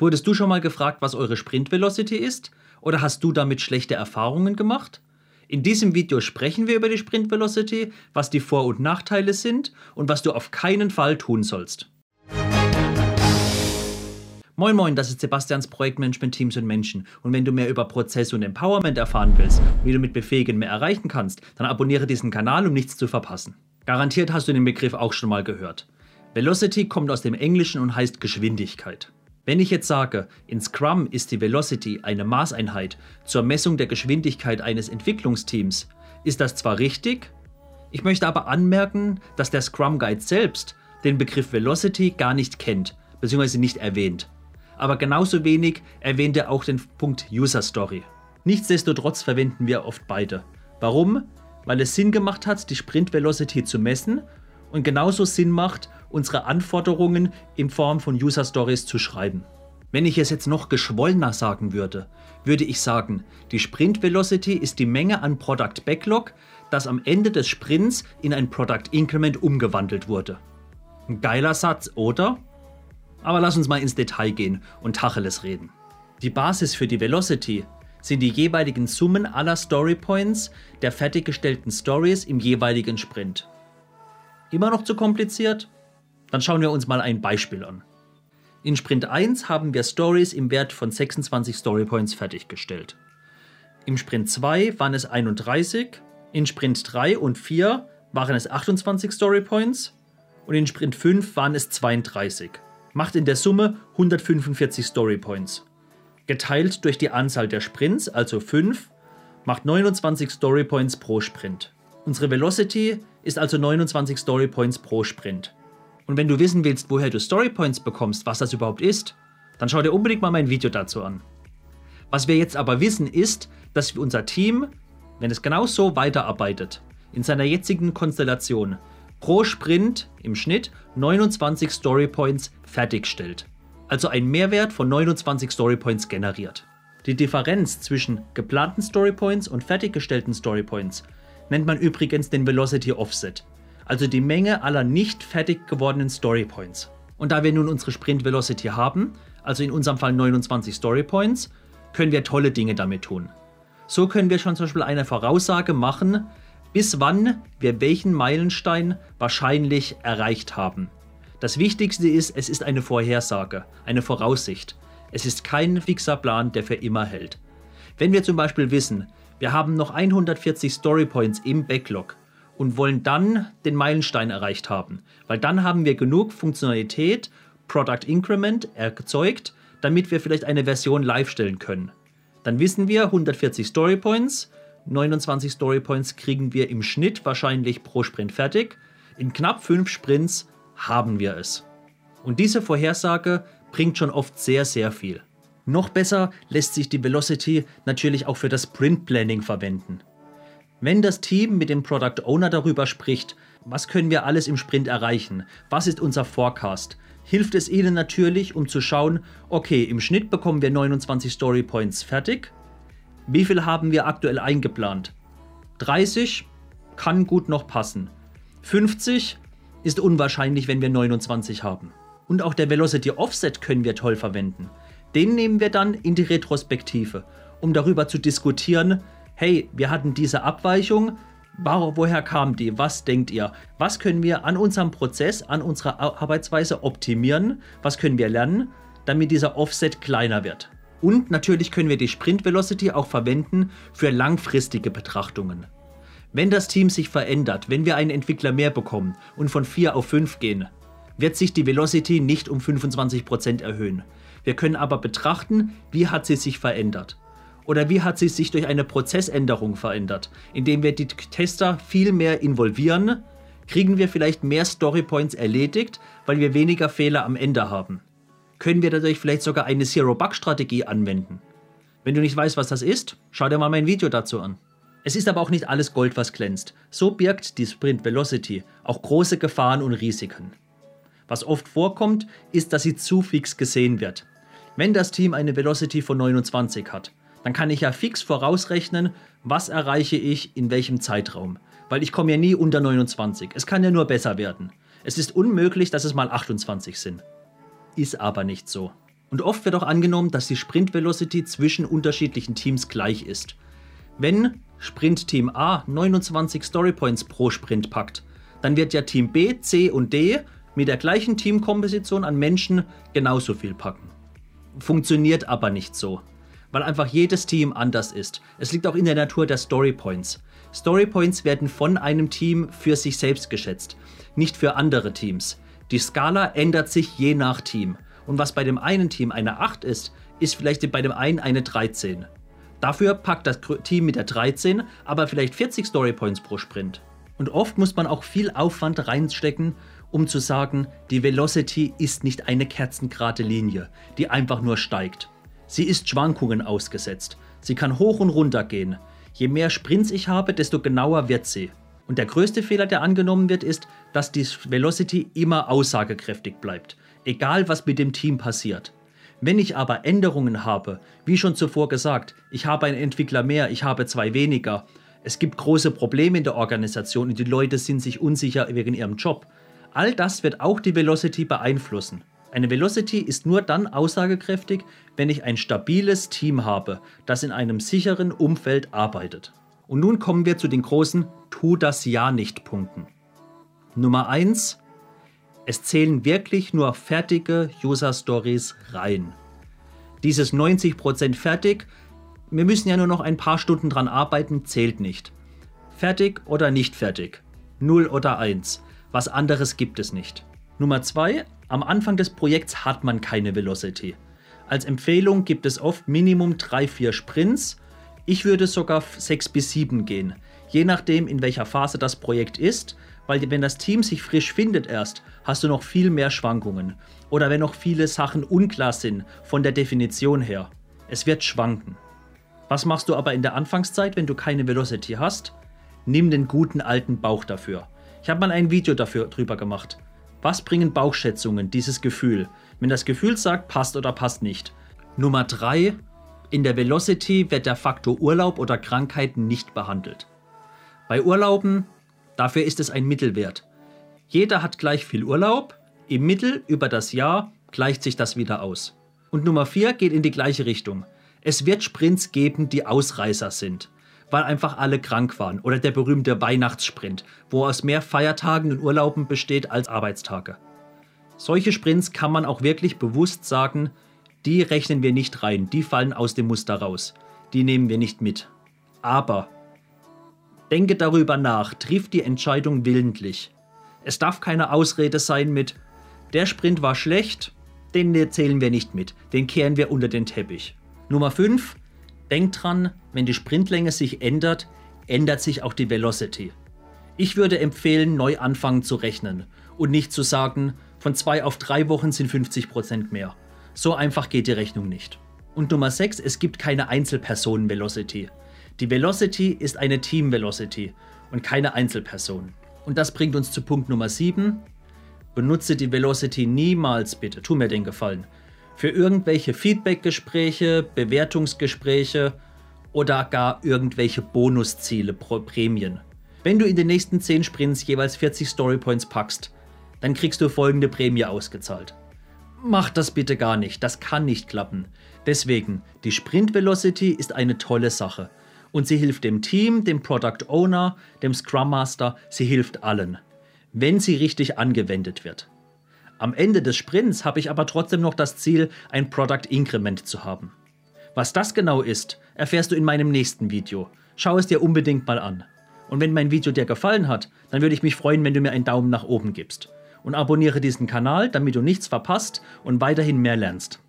Wurdest du schon mal gefragt, was eure Sprint Velocity ist? Oder hast du damit schlechte Erfahrungen gemacht? In diesem Video sprechen wir über die Sprint Velocity, was die Vor- und Nachteile sind und was du auf keinen Fall tun sollst. Moin Moin, das ist Sebastians Projektmanagement Teams und Menschen. Und wenn du mehr über Prozess und Empowerment erfahren willst, wie du mit Befähigen mehr erreichen kannst, dann abonniere diesen Kanal, um nichts zu verpassen. Garantiert hast du den Begriff auch schon mal gehört. Velocity kommt aus dem Englischen und heißt Geschwindigkeit. Wenn ich jetzt sage, in Scrum ist die Velocity eine Maßeinheit zur Messung der Geschwindigkeit eines Entwicklungsteams, ist das zwar richtig, ich möchte aber anmerken, dass der Scrum Guide selbst den Begriff Velocity gar nicht kennt bzw. nicht erwähnt aber genauso wenig erwähnt er auch den Punkt User Story. Nichtsdestotrotz verwenden wir oft beide. Warum? Weil es Sinn gemacht hat, die Sprint Velocity zu messen und genauso Sinn macht, unsere Anforderungen in Form von User Stories zu schreiben. Wenn ich es jetzt noch geschwollener sagen würde, würde ich sagen, die Sprint Velocity ist die Menge an Product Backlog, das am Ende des Sprints in ein Product Increment umgewandelt wurde. Ein geiler Satz, oder? Aber lass uns mal ins Detail gehen und Tacheles reden. Die Basis für die Velocity sind die jeweiligen Summen aller Story Points der fertiggestellten Stories im jeweiligen Sprint. Immer noch zu kompliziert? Dann schauen wir uns mal ein Beispiel an. In Sprint 1 haben wir Stories im Wert von 26 Story Points fertiggestellt. Im Sprint 2 waren es 31, in Sprint 3 und 4 waren es 28 Story Points und in Sprint 5 waren es 32 macht in der Summe 145 Story Points. Geteilt durch die Anzahl der Sprints, also 5, macht 29 Story Points pro Sprint. Unsere Velocity ist also 29 Story Points pro Sprint. Und wenn du wissen willst, woher du Story Points bekommst, was das überhaupt ist, dann schau dir unbedingt mal mein Video dazu an. Was wir jetzt aber wissen ist, dass unser Team, wenn es genau so weiterarbeitet, in seiner jetzigen Konstellation pro Sprint im Schnitt 29 Story Points fertigstellt. Also ein Mehrwert von 29 Story Points generiert. Die Differenz zwischen geplanten Story Points und fertiggestellten Story Points nennt man übrigens den Velocity Offset, also die Menge aller nicht fertig gewordenen Story Points. Und da wir nun unsere Sprint Velocity haben, also in unserem Fall 29 Story Points, können wir tolle Dinge damit tun. So können wir schon zum Beispiel eine Voraussage machen, bis wann wir welchen Meilenstein wahrscheinlich erreicht haben. Das Wichtigste ist, es ist eine Vorhersage, eine Voraussicht. Es ist kein fixer Plan, der für immer hält. Wenn wir zum Beispiel wissen, wir haben noch 140 Storypoints im Backlog und wollen dann den Meilenstein erreicht haben, weil dann haben wir genug Funktionalität, Product Increment erzeugt, damit wir vielleicht eine Version live stellen können. Dann wissen wir 140 Storypoints, 29 Story Points kriegen wir im Schnitt wahrscheinlich pro Sprint fertig. In knapp 5 Sprints haben wir es. Und diese Vorhersage bringt schon oft sehr, sehr viel. Noch besser lässt sich die Velocity natürlich auch für das Sprint Planning verwenden. Wenn das Team mit dem Product Owner darüber spricht, was können wir alles im Sprint erreichen, was ist unser Forecast, hilft es ihnen natürlich, um zu schauen, okay, im Schnitt bekommen wir 29 Story Points fertig wie viel haben wir aktuell eingeplant? 30 kann gut noch passen. 50 ist unwahrscheinlich, wenn wir 29 haben. Und auch der Velocity Offset können wir toll verwenden. Den nehmen wir dann in die Retrospektive, um darüber zu diskutieren, hey, wir hatten diese Abweichung, woher kam die? Was denkt ihr? Was können wir an unserem Prozess, an unserer Arbeitsweise optimieren? Was können wir lernen, damit dieser Offset kleiner wird? Und natürlich können wir die Sprint Velocity auch verwenden für langfristige Betrachtungen. Wenn das Team sich verändert, wenn wir einen Entwickler mehr bekommen und von 4 auf 5 gehen, wird sich die Velocity nicht um 25% erhöhen. Wir können aber betrachten, wie hat sie sich verändert. Oder wie hat sie sich durch eine Prozessänderung verändert, indem wir die Tester viel mehr involvieren, kriegen wir vielleicht mehr Storypoints erledigt, weil wir weniger Fehler am Ende haben können wir dadurch vielleicht sogar eine Zero-Bug-Strategie anwenden. Wenn du nicht weißt, was das ist, schau dir mal mein Video dazu an. Es ist aber auch nicht alles Gold, was glänzt. So birgt die Sprint Velocity auch große Gefahren und Risiken. Was oft vorkommt, ist, dass sie zu fix gesehen wird. Wenn das Team eine Velocity von 29 hat, dann kann ich ja fix vorausrechnen, was erreiche ich in welchem Zeitraum. Weil ich komme ja nie unter 29. Es kann ja nur besser werden. Es ist unmöglich, dass es mal 28 sind ist aber nicht so. Und oft wird auch angenommen, dass die Sprint Velocity zwischen unterschiedlichen Teams gleich ist. Wenn Sprint Team A 29 Story Points pro Sprint packt, dann wird ja Team B, C und D mit der gleichen Teamkomposition an Menschen genauso viel packen. Funktioniert aber nicht so, weil einfach jedes Team anders ist. Es liegt auch in der Natur der Story Points. Story Points werden von einem Team für sich selbst geschätzt, nicht für andere Teams. Die Skala ändert sich je nach Team. Und was bei dem einen Team eine 8 ist, ist vielleicht bei dem einen eine 13. Dafür packt das Team mit der 13 aber vielleicht 40 Story Points pro Sprint. Und oft muss man auch viel Aufwand reinstecken, um zu sagen, die Velocity ist nicht eine kerzengerade Linie, die einfach nur steigt. Sie ist Schwankungen ausgesetzt. Sie kann hoch und runter gehen. Je mehr Sprints ich habe, desto genauer wird sie. Und der größte Fehler, der angenommen wird, ist, dass die Velocity immer aussagekräftig bleibt, egal was mit dem Team passiert. Wenn ich aber Änderungen habe, wie schon zuvor gesagt, ich habe einen Entwickler mehr, ich habe zwei weniger, es gibt große Probleme in der Organisation und die Leute sind sich unsicher wegen ihrem Job, all das wird auch die Velocity beeinflussen. Eine Velocity ist nur dann aussagekräftig, wenn ich ein stabiles Team habe, das in einem sicheren Umfeld arbeitet. Und nun kommen wir zu den großen Tu das ja nicht Punkten. Nummer 1. Es zählen wirklich nur fertige User Stories rein. Dieses 90% fertig, wir müssen ja nur noch ein paar Stunden dran arbeiten, zählt nicht. Fertig oder nicht fertig. 0 oder 1. Was anderes gibt es nicht. Nummer 2. Am Anfang des Projekts hat man keine Velocity. Als Empfehlung gibt es oft Minimum 3-4 Sprints. Ich würde sogar 6 bis 7 gehen, je nachdem in welcher Phase das Projekt ist, weil wenn das Team sich frisch findet erst, hast du noch viel mehr Schwankungen. Oder wenn noch viele Sachen unklar sind von der Definition her. Es wird schwanken. Was machst du aber in der Anfangszeit, wenn du keine Velocity hast? Nimm den guten alten Bauch dafür. Ich habe mal ein Video dafür drüber gemacht. Was bringen Bauchschätzungen, dieses Gefühl? Wenn das Gefühl sagt, passt oder passt nicht. Nummer 3. In der Velocity wird der Faktor Urlaub oder Krankheit nicht behandelt. Bei Urlauben, dafür ist es ein Mittelwert. Jeder hat gleich viel Urlaub, im Mittel über das Jahr gleicht sich das wieder aus. Und Nummer 4 geht in die gleiche Richtung. Es wird Sprints geben, die Ausreißer sind weil einfach alle krank waren. Oder der berühmte Weihnachtssprint, wo aus mehr Feiertagen und Urlauben besteht als Arbeitstage. Solche Sprints kann man auch wirklich bewusst sagen, die rechnen wir nicht rein, die fallen aus dem Muster raus, die nehmen wir nicht mit. Aber denke darüber nach, triff die Entscheidung willentlich. Es darf keine Ausrede sein mit, der Sprint war schlecht, den zählen wir nicht mit, den kehren wir unter den Teppich. Nummer 5, Denkt dran, wenn die Sprintlänge sich ändert, ändert sich auch die Velocity. Ich würde empfehlen, neu anfangen zu rechnen und nicht zu sagen, von zwei auf drei Wochen sind 50% mehr. So einfach geht die Rechnung nicht. Und Nummer 6, es gibt keine Einzelpersonen-Velocity. Die Velocity ist eine Team-Velocity und keine Einzelperson. Und das bringt uns zu Punkt Nummer 7. Benutze die Velocity niemals bitte, tu mir den Gefallen, für irgendwelche Feedbackgespräche, Bewertungsgespräche oder gar irgendwelche Bonusziele, Prämien. Wenn du in den nächsten 10 Sprints jeweils 40 Storypoints packst, dann kriegst du folgende Prämie ausgezahlt. Mach das bitte gar nicht, das kann nicht klappen. Deswegen, die Sprint Velocity ist eine tolle Sache. Und sie hilft dem Team, dem Product Owner, dem Scrum Master, sie hilft allen, wenn sie richtig angewendet wird. Am Ende des Sprints habe ich aber trotzdem noch das Ziel, ein Product Increment zu haben. Was das genau ist, erfährst du in meinem nächsten Video. Schau es dir unbedingt mal an. Und wenn mein Video dir gefallen hat, dann würde ich mich freuen, wenn du mir einen Daumen nach oben gibst. Und abonniere diesen Kanal, damit du nichts verpasst und weiterhin mehr lernst.